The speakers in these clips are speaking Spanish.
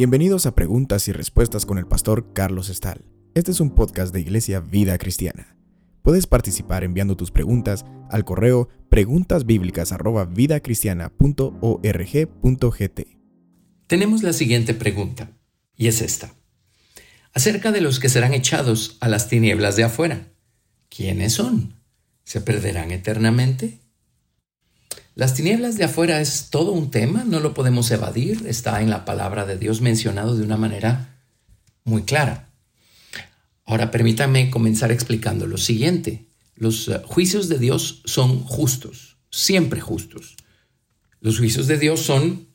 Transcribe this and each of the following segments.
Bienvenidos a Preguntas y Respuestas con el pastor Carlos Estal. Este es un podcast de Iglesia Vida Cristiana. Puedes participar enviando tus preguntas al correo preguntasbiblicas@vidacristiana.org.gt. Tenemos la siguiente pregunta, y es esta. Acerca de los que serán echados a las tinieblas de afuera. ¿Quiénes son? ¿Se perderán eternamente? Las tinieblas de afuera es todo un tema, no lo podemos evadir, está en la palabra de Dios mencionado de una manera muy clara. Ahora permítame comenzar explicando lo siguiente. Los eh, juicios de Dios son justos, siempre justos. Los juicios de Dios son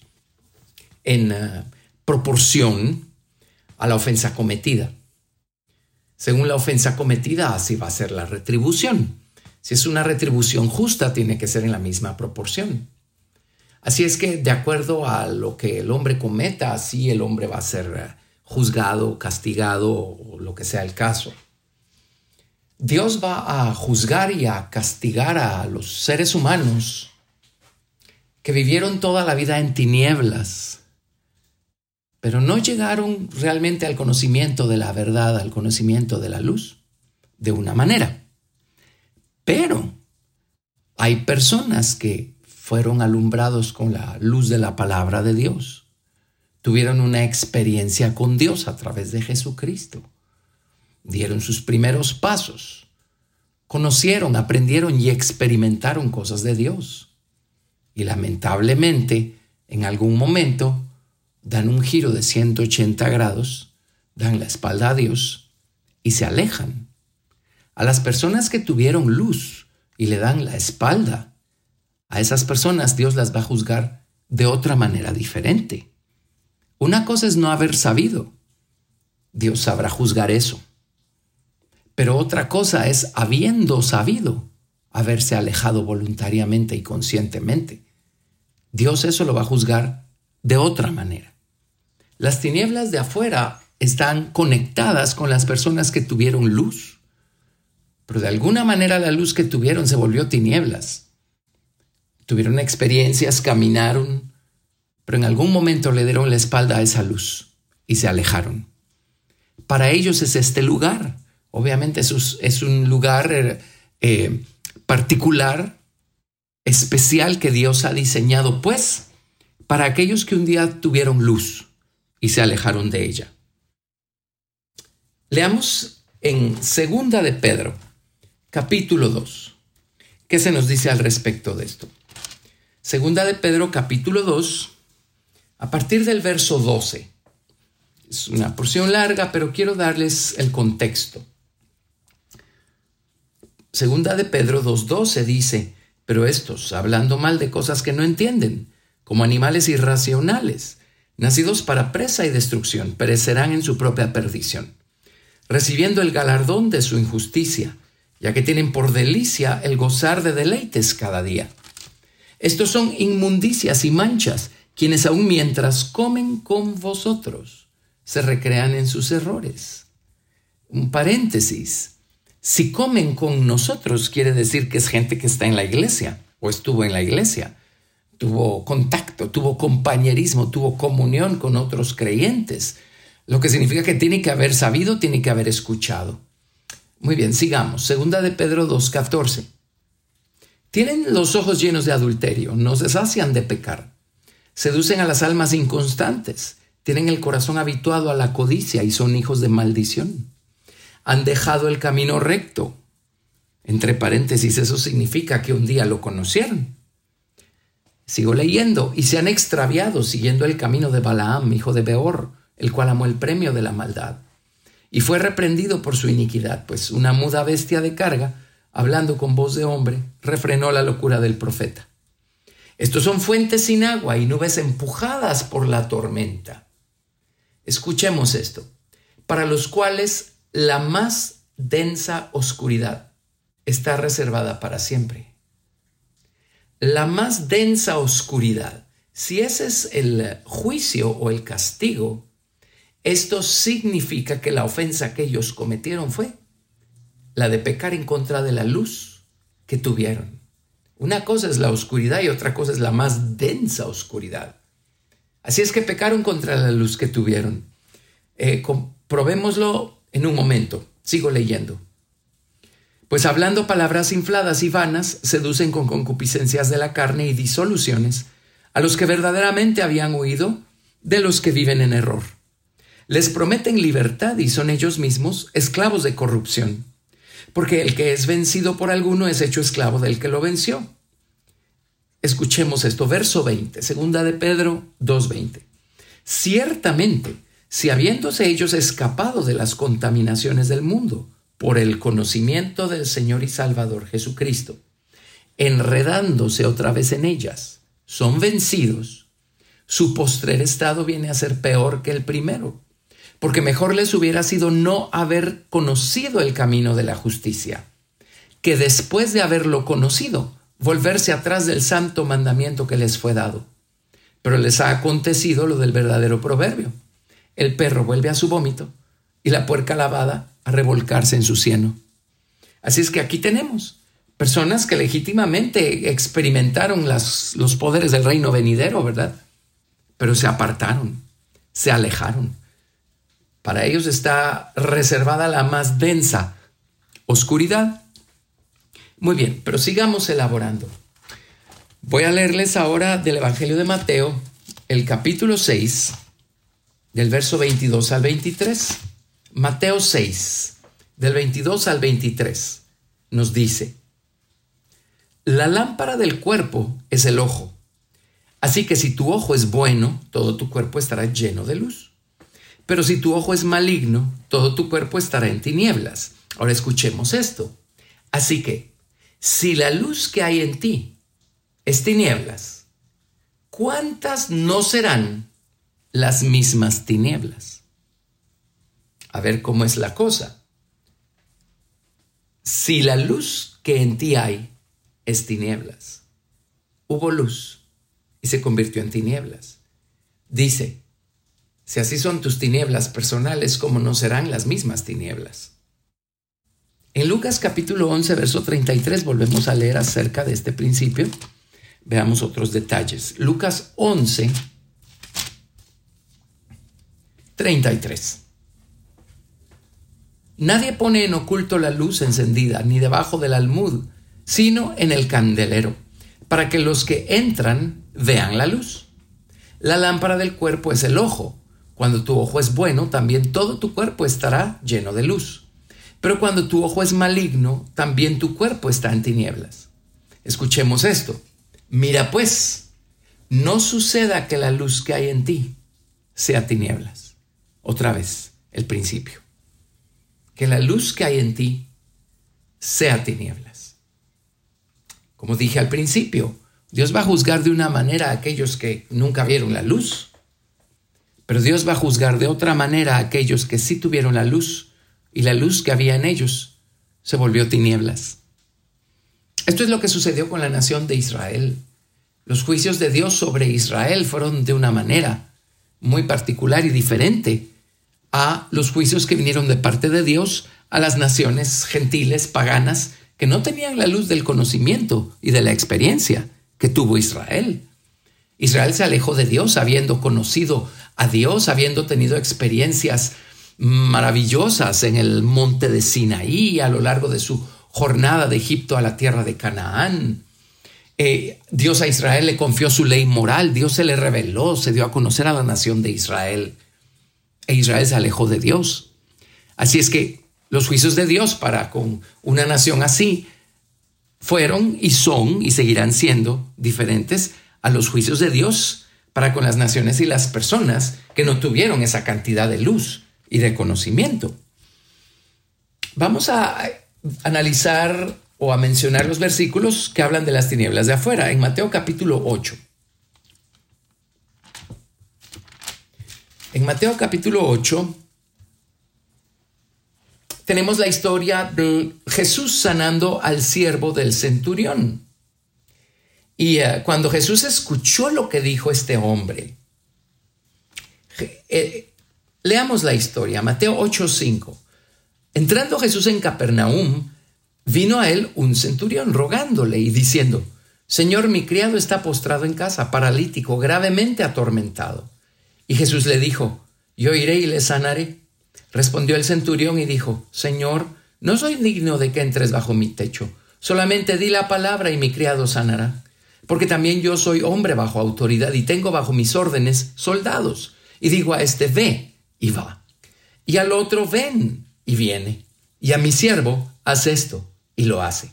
en eh, proporción a la ofensa cometida. Según la ofensa cometida, así va a ser la retribución. Si es una retribución justa, tiene que ser en la misma proporción. Así es que de acuerdo a lo que el hombre cometa, así el hombre va a ser eh, juzgado, castigado o lo que sea el caso. Dios va a juzgar y a castigar a los seres humanos que vivieron toda la vida en tinieblas, pero no llegaron realmente al conocimiento de la verdad, al conocimiento de la luz, de una manera. Pero hay personas que fueron alumbrados con la luz de la palabra de Dios. Tuvieron una experiencia con Dios a través de Jesucristo. Dieron sus primeros pasos. Conocieron, aprendieron y experimentaron cosas de Dios. Y lamentablemente, en algún momento, dan un giro de 180 grados, dan la espalda a Dios y se alejan a las personas que tuvieron luz y le dan la espalda, a esas personas Dios las va a juzgar de otra manera diferente. Una cosa es no haber sabido. Dios sabrá juzgar eso. Pero otra cosa es habiendo sabido, haberse alejado voluntariamente y conscientemente. Dios eso lo va a juzgar de otra manera. Las tinieblas de afuera están conectadas con las personas que tuvieron luz pero de alguna manera la luz que tuvieron se volvió tinieblas. Tuvieron experiencias, caminaron, pero en algún momento le dieron la espalda a esa luz y se alejaron. Para ellos es este lugar. Obviamente es, un lugar eh, particular, especial que Dios ha diseñado, pues, para aquellos que un día tuvieron luz y se alejaron de ella. Leamos en Segunda de Pedro, capítulo 2. ¿Qué se nos dice al respecto de esto? Segunda de Pedro, capítulo 2, a partir del verso 12. Es una porción larga, pero quiero darles el contexto. Segunda de Pedro 2.12 dice, pero estos, hablando mal de cosas que no entienden, como animales irracionales, nacidos para presa y destrucción, perecerán en su propia perdición, recibiendo el galardón de su injusticia ya que tienen por delicia el gozar de deleites cada día. Estos son inmundicias y manchas, quienes aun mientras comen con vosotros se recrean en sus errores. Un paréntesis. Si comen con nosotros quiere decir que es gente que está en la iglesia o estuvo en la iglesia, tuvo contacto, tuvo compañerismo, tuvo comunión con otros creyentes, lo que significa que tiene que haber sabido, tiene que haber escuchado. Muy bien, sigamos. Segunda de Pedro 2.14. Tienen los ojos llenos de adulterio, no se sacian de pecar. Seducen a las almas inconstantes, tienen el corazón habituado a la codicia y son hijos de maldición. Han dejado el camino recto. Entre paréntesis, eso significa que un día lo conocieron. Sigo leyendo, y se han extraviado siguiendo el camino de Balaam, hijo de Beor, el cual amó el premio de la maldad y fue reprendido por su iniquidad, pues una muda bestia de carga, hablando con voz de hombre, refrenó la locura del profeta. Estos son fuentes sin agua y nubes empujadas por la tormenta. Escuchemos esto, para los cuales la más densa oscuridad está reservada para siempre. La más densa oscuridad, si ese es el juicio o el castigo, esto significa que la ofensa que ellos cometieron fue la de pecar en contra de la luz que tuvieron. Una cosa es la oscuridad y otra cosa es la más densa oscuridad. Así es que pecaron contra la luz que tuvieron. Eh, comprobémoslo en un momento. Sigo leyendo. Pues hablando palabras infladas y vanas, seducen con concupiscencias de la carne y disoluciones a los que verdaderamente habían huido de los que viven en error. Les prometen libertad y son ellos mismos esclavos de corrupción, porque el que es vencido por alguno es hecho esclavo del que lo venció. Escuchemos esto, verso 20, segunda de Pedro 2.20. Ciertamente, si habiéndose ellos escapado de las contaminaciones del mundo por el conocimiento del Señor y Salvador Jesucristo, enredándose otra vez en ellas, son vencidos, su postrer estado viene a ser peor que el primero, porque mejor les hubiera sido no haber conocido el camino de la justicia, que después de haberlo conocido, volverse atrás del santo mandamiento que les fue dado. Pero les ha acontecido lo del verdadero proverbio. El perro vuelve a su vómito y la puerca lavada a revolcarse en su cieno. Así es que aquí tenemos personas que legítimamente experimentaron los poderes del reino venidero, ¿verdad? Pero se apartaron, se alejaron. Para ellos está reservada la más densa oscuridad. Muy bien, pero sigamos elaborando. Voy a leerles ahora del Evangelio de Mateo, el capítulo 6, del verso 22 al 23. Mateo 6, del 22 al 23, nos dice, la lámpara del cuerpo es el ojo. Así que si tu ojo es bueno, todo tu cuerpo estará lleno de luz. Pero si tu ojo es maligno, todo tu cuerpo estará en tinieblas. Ahora escuchemos esto. Así que, si la luz que hay en ti es tinieblas, ¿cuántas no serán las mismas tinieblas? A ver cómo es la cosa. Si la luz que en ti hay es tinieblas. Hubo luz y se convirtió en tinieblas. Dice, si así son tus tinieblas personales, ¿cómo no serán las mismas tinieblas? En Lucas capítulo 11, verso 33, volvemos a leer acerca de este principio. Veamos otros detalles. Lucas 11, 33. Nadie pone en oculto la luz encendida, ni debajo del almud, sino en el candelero, para que los que entran vean la luz. La lámpara del cuerpo es el ojo. Cuando tu ojo es bueno, también todo tu cuerpo estará lleno de luz. Pero cuando tu ojo es maligno, también tu cuerpo está en tinieblas. Escuchemos esto. Mira pues, no suceda que la luz que hay en ti sea tinieblas. Otra vez, el principio. Que la luz que hay en ti sea tinieblas. Como dije al principio, Dios va a juzgar de una manera a aquellos que nunca vieron la luz, pero Dios va a juzgar de otra manera a aquellos que sí tuvieron la luz y la luz que había en ellos se volvió tinieblas. Esto es lo que sucedió con la nación de Israel. Los juicios de Dios sobre Israel fueron de una manera muy particular y diferente a los juicios que vinieron de parte de Dios a las naciones gentiles, paganas, que no tenían la luz del conocimiento y de la experiencia que tuvo Israel. Israel se alejó de Dios habiendo conocido a Dios, habiendo tenido experiencias maravillosas en el monte de Sinaí a lo largo de su jornada de Egipto a la tierra de Canaán. Eh, Dios a Israel le confió su ley moral, Dios se le reveló, se dio a conocer a la nación de Israel. E Israel se alejó de Dios. Así es que los juicios de Dios para con una nación así fueron y son y seguirán siendo diferentes a los juicios de Dios para con las naciones y las personas que no tuvieron esa cantidad de luz y de conocimiento. Vamos a analizar o a mencionar los versículos que hablan de las tinieblas de afuera en Mateo capítulo 8. En Mateo capítulo 8 tenemos la historia de Jesús sanando al siervo del centurión. Y eh, cuando Jesús escuchó lo que dijo este hombre, eh, leamos la historia, Mateo 8:5. Entrando Jesús en Capernaum, vino a él un centurión rogándole y diciendo, Señor, mi criado está postrado en casa, paralítico, gravemente atormentado. Y Jesús le dijo, Yo iré y le sanaré. Respondió el centurión y dijo, Señor, no soy digno de que entres bajo mi techo, solamente di la palabra y mi criado sanará. Porque también yo soy hombre bajo autoridad y tengo bajo mis órdenes soldados. Y digo a este, ve y va. Y al otro, ven y viene. Y a mi siervo, haz esto y lo hace.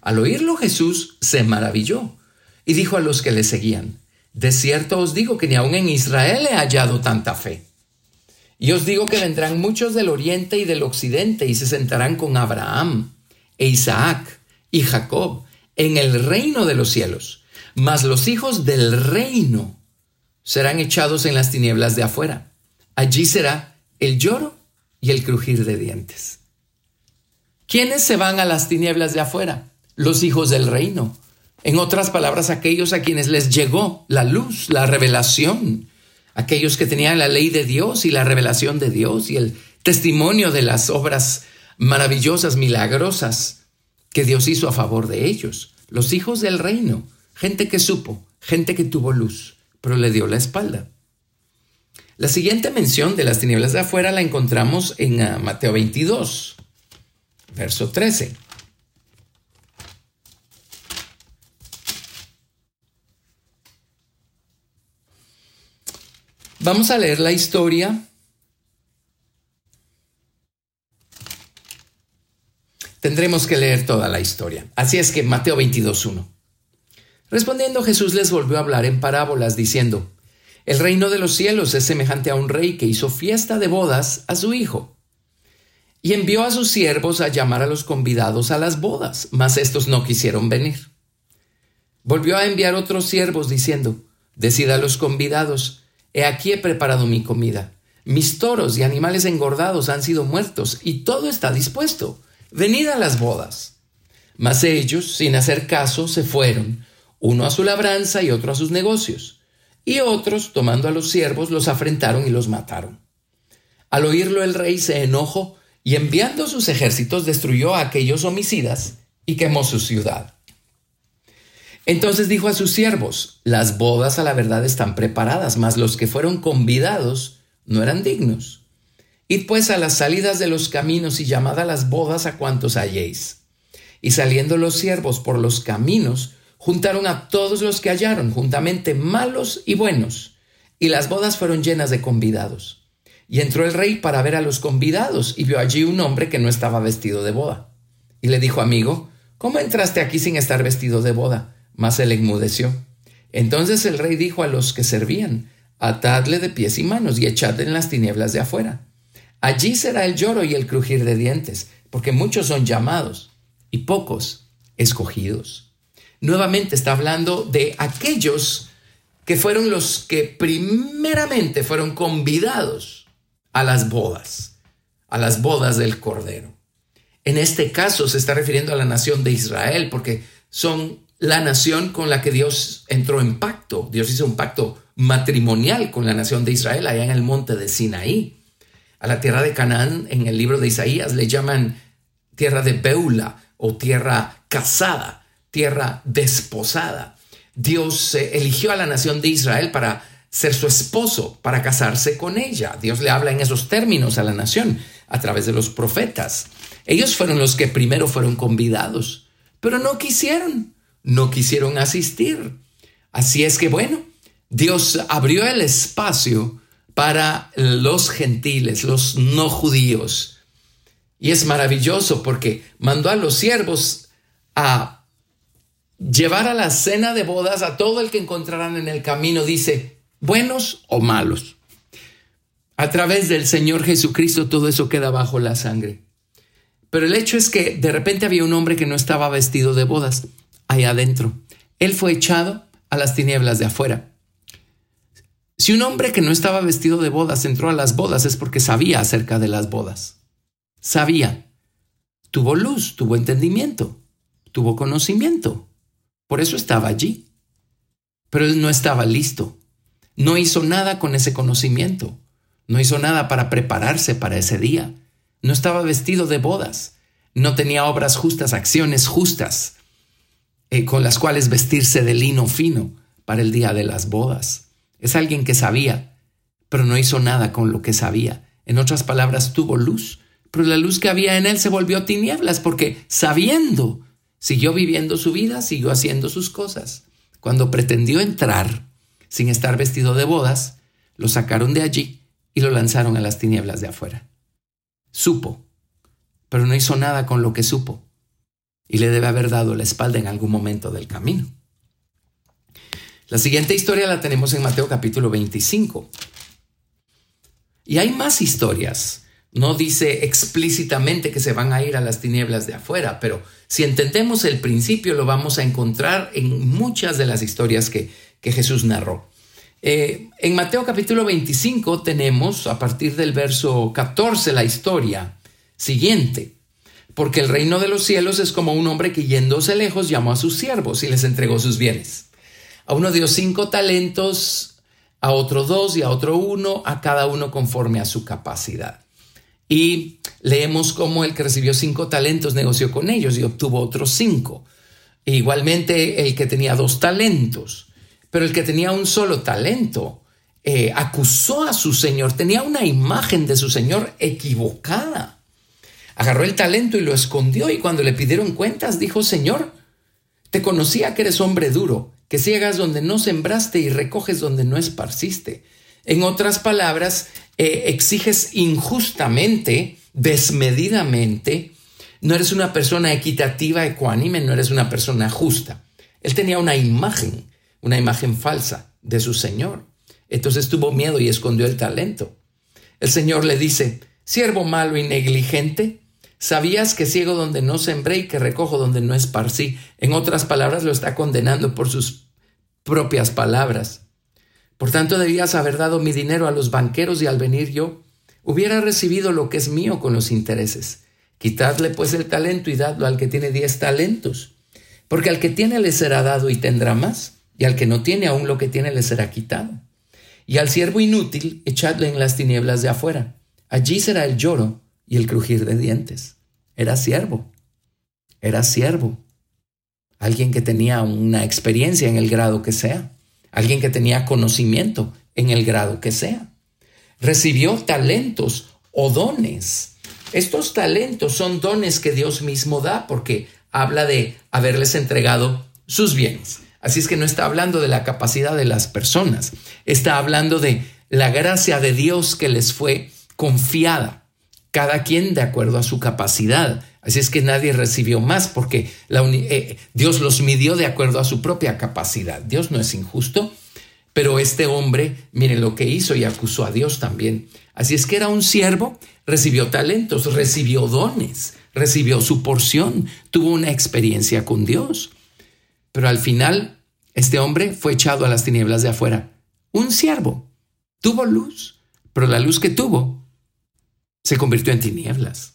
Al oírlo Jesús se maravilló y dijo a los que le seguían, De cierto os digo que ni aun en Israel he hallado tanta fe. Y os digo que vendrán muchos del oriente y del occidente y se sentarán con Abraham e Isaac y Jacob en el reino de los cielos. Mas los hijos del reino serán echados en las tinieblas de afuera. Allí será el lloro y el crujir de dientes. ¿Quiénes se van a las tinieblas de afuera? Los hijos del reino. En otras palabras, aquellos a quienes les llegó la luz, la revelación, aquellos que tenían la ley de Dios y la revelación de Dios y el testimonio de las obras maravillosas, milagrosas que Dios hizo a favor de ellos. Los hijos del reino, gente que supo, gente que tuvo luz, pero le dio la espalda. La siguiente mención de las tinieblas de afuera la encontramos en ah, Mateo 22 verso 13. Vamos a leer la historia. Tendremos que leer toda la historia. Así es que Mateo 22.1. Respondiendo Jesús les volvió a hablar en parábolas diciendo, El reino de los cielos es semejante a un rey que hizo fiesta de bodas a su hijo y envió a sus siervos a llamar a los convidados a las bodas, mas estos no quisieron venir. Volvió a enviar otros siervos diciendo, Decid a los convidados, he aquí he preparado mi comida. Mis toros y animales engordados han sido muertos y todo está dispuesto. Venid a las bodas. Mas ellos, sin hacer caso, se fueron, uno a su labranza y otro a sus negocios. Y otros, tomando a los siervos, los afrentaron y los mataron. Al oírlo el rey se enojó y enviando sus ejércitos destruyó a aquellos homicidas y quemó su ciudad. Entonces dijo a sus siervos, las bodas a la verdad están preparadas, mas los que fueron convidados no eran dignos. Id pues a las salidas de los caminos y llamad a las bodas a cuantos halléis. Y saliendo los siervos por los caminos, juntaron a todos los que hallaron, juntamente malos y buenos, y las bodas fueron llenas de convidados. Y entró el rey para ver a los convidados y vio allí un hombre que no estaba vestido de boda. Y le dijo, amigo, ¿cómo entraste aquí sin estar vestido de boda? Mas él enmudeció. Entonces el rey dijo a los que servían, atadle de pies y manos y echadle en las tinieblas de afuera. Allí será el lloro y el crujir de dientes, porque muchos son llamados y pocos escogidos. Nuevamente está hablando de aquellos que fueron los que primeramente fueron convidados a las bodas, a las bodas del Cordero. En este caso se está refiriendo a la nación de Israel porque son la nación con la que Dios entró en pacto. Dios hizo un pacto matrimonial con la nación de Israel allá en el monte de Sinaí. A la tierra de Canaán, en el libro de Isaías, le llaman tierra de Beula o tierra casada, tierra desposada. Dios eh, eligió a la nación de Israel para ser su esposo, para casarse con ella. Dios le habla en esos términos a la nación a través de los profetas. Ellos fueron los que primero fueron convidados, pero no quisieron, no quisieron asistir. Así es que bueno, Dios abrió el espacio para los gentiles, los no judíos. Y es maravilloso porque mandó a los siervos a llevar a la cena de bodas a todo el que encontraran en el camino. Dice, buenos o malos. A través del Señor Jesucristo todo eso queda bajo la sangre. Pero el hecho es que de repente había un hombre que no estaba vestido de bodas allá adentro. Él fue echado a las tinieblas de afuera. Si un hombre que no estaba vestido de bodas entró a las bodas es porque sabía acerca de las bodas. Sabía. Tuvo luz, tuvo entendimiento, tuvo conocimiento. Por eso estaba allí. Pero él no estaba listo. No hizo nada con ese conocimiento. No hizo nada para prepararse para ese día. no estaba vestido de bodas, no tenía obras justas, acciones justas, eh, con las cuales vestirse de lino fino para el día de las bodas. Es alguien que sabía, pero no hizo nada con lo que sabía. En otras palabras, tuvo luz, pero la luz que había en él se volvió tinieblas porque sabiendo, siguió viviendo su vida, siguió haciendo sus cosas. Cuando pretendió entrar sin estar vestido de bodas, lo sacaron de allí y lo lanzaron a las tinieblas de afuera. Supo, pero no hizo nada con lo que supo y le debe haber dado la espalda en algún momento del camino. La siguiente historia la tenemos en Mateo capítulo 25. Y hay más historias. No dice explícitamente que se van a ir a las tinieblas de afuera, pero si entendemos el principio lo vamos a encontrar en muchas de las historias que, Jesús narró. Eh, en Mateo capítulo 25 tenemos a partir del verso 14 la historia siguiente porque el reino de los cielos es como un hombre que yéndose lejos llamó a sus siervos y les entregó sus bienes. A uno dio cinco talentos, a otro dos y a otro uno, a cada uno conforme a su capacidad. Y leemos cómo el que recibió cinco talentos negoció con ellos y obtuvo otros cinco. E igualmente el que tenía dos talentos, pero el que tenía un solo talento eh, acusó a su señor, tenía una imagen de su señor equivocada Agarró el talento y lo escondió y cuando le pidieron cuentas dijo, Señor, te conocía que eres hombre duro, que ciegas donde no sembraste y recoges donde no esparciste. En otras palabras, eh, exiges injustamente, desmedidamente, no eres una persona equitativa, ecuánime, no eres una persona justa. Él tenía una imagen, una imagen falsa de su Señor. Entonces tuvo miedo y escondió el talento. El Señor le dice, siervo malo y negligente, ¿Sabías que ciego donde no sembré y que recojo donde no esparcí? En otras palabras, lo está condenando por sus propias palabras. Por tanto, debías haber dado mi dinero a los banqueros y al venir yo, hubiera recibido lo que es mío con los intereses. Quitadle pues el talento y dadlo al que tiene diez talentos. Porque al que tiene le será dado y tendrá más, y al que no tiene aún lo que tiene le será quitado. Y al siervo inútil echadle en las tinieblas de afuera. Allí será el lloro y el crujir de dientes. Era siervo, era siervo, alguien que tenía una experiencia en el grado que sea, alguien que tenía conocimiento en el grado que sea. Recibió talentos o dones. Estos talentos son dones que Dios mismo da porque habla de haberles entregado sus bienes. Así es que no está hablando de la capacidad de las personas, está hablando de la gracia de Dios que les fue confiada cada quien de acuerdo a su capacidad. Así es que nadie recibió más porque eh, Dios los midió de acuerdo a su propia capacidad. Dios no es injusto, pero este hombre, miren lo que hizo y acusó a Dios también. Así es que era un siervo, recibió talentos, recibió dones, recibió su porción, tuvo una experiencia con Dios. Pero al final, este hombre fue echado a las tinieblas de afuera. Un siervo, tuvo luz, pero la luz que tuvo se convirtió en tinieblas.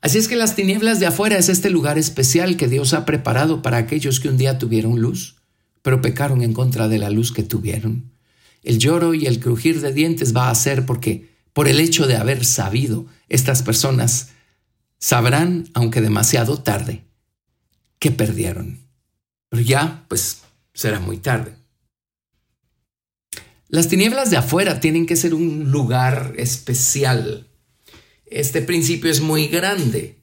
Así es que las tinieblas de afuera es este lugar especial que Dios ha preparado para aquellos que un día tuvieron luz, pero pecaron en contra de la luz que tuvieron. El lloro y el crujir de dientes va a ser porque, por el hecho de haber sabido, estas personas sabrán, aunque demasiado tarde, que perdieron. Pero ya, pues, será muy tarde. Las tinieblas de afuera tienen que ser un lugar especial. Este principio es muy grande,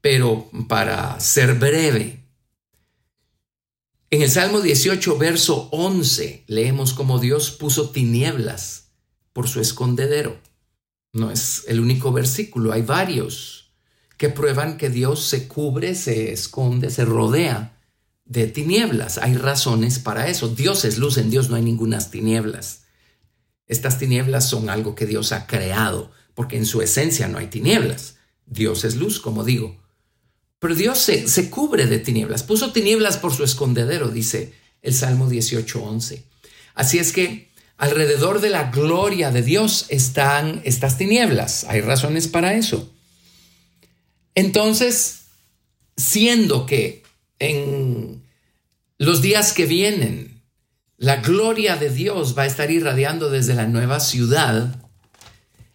pero para ser breve. En el Salmo 18, verso 11, leemos cómo Dios puso tinieblas por su escondedero. No es el único versículo, hay varios que prueban que Dios se cubre, se esconde, se rodea de tinieblas. Hay razones para eso. Dios es luz, en Dios no hay ninguna tinieblas. Estas tinieblas son algo que Dios ha creado, porque en su esencia no hay tinieblas. Dios es luz, como digo. Pero Dios se, cubre de tinieblas, puso tinieblas por su escondedero, dice el Salmo 18.11. Así es que alrededor de la gloria de Dios están estas tinieblas. Hay razones para eso. Entonces, siendo que en los días que vienen la gloria de Dios va a estar irradiando desde la nueva ciudad,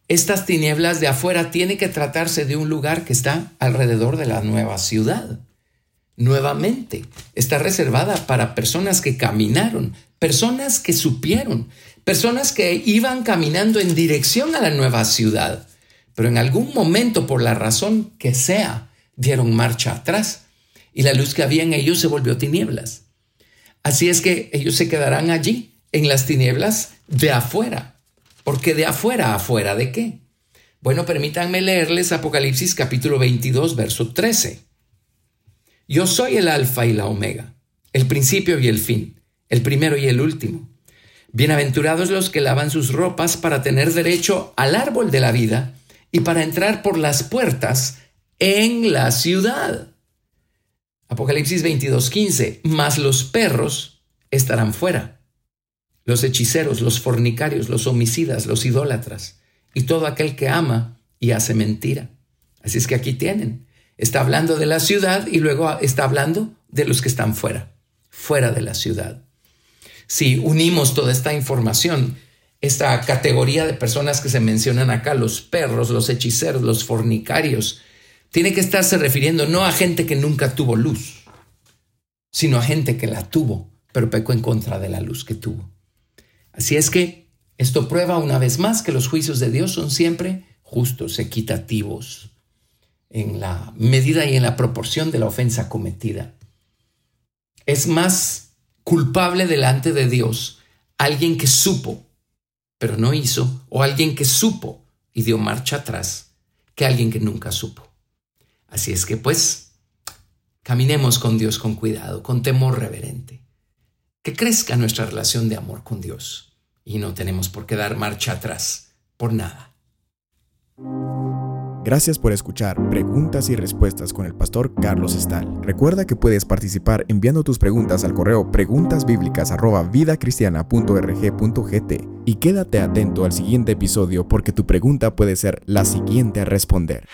estas tinieblas de afuera tiene que tratarse de un lugar que está alrededor de la nueva ciudad. Nuevamente, está reservada para personas que caminaron, personas que supieron, personas que iban caminando en dirección a la nueva ciudad, pero en algún momento, por la razón que sea, dieron marcha atrás y la luz que había en ellos se volvió tinieblas. Así es que ellos se quedarán allí, en las tinieblas de afuera porque de afuera, afuera de qué? Bueno, permítanme leerles Apocalipsis capítulo 22, verso 13. Yo soy el alfa y la omega, el principio y el fin, el primero y el último. Bienaventurados los que lavan sus ropas para tener derecho al árbol de la vida y para entrar por las puertas en la ciudad. Apocalipsis 15. Mas los perros estarán fuera los hechiceros, los fornicarios, los homicidas, los idólatras y todo aquel que ama y hace mentira. Así es que aquí tienen. Está hablando de la ciudad y luego está hablando de los que están fuera, fuera de la ciudad. Si unimos toda esta información, esta categoría de personas que se mencionan acá, los perros, los hechiceros, los fornicarios, tiene que estarse refiriendo no a gente que nunca tuvo luz, sino a gente que la tuvo, pero pecó en contra de la luz que tuvo. Así es que esto prueba una vez más que los juicios de Dios son siempre justos, equitativos, en la medida y en la proporción de la ofensa cometida. Es más culpable delante de Dios alguien que supo, pero no hizo, o alguien que supo y dio marcha atrás, que alguien que nunca supo. Así es que pues, caminemos con Dios con cuidado, con temor reverente que crezca nuestra relación de amor con Dios y no tenemos por qué dar marcha atrás por nada. Gracias por escuchar Preguntas y Respuestas con el pastor Carlos Estal. Recuerda que puedes participar enviando tus preguntas al correo preguntasbiblicas@vidacristiana.rg.gt y quédate atento al siguiente episodio porque tu pregunta puede ser la siguiente a responder.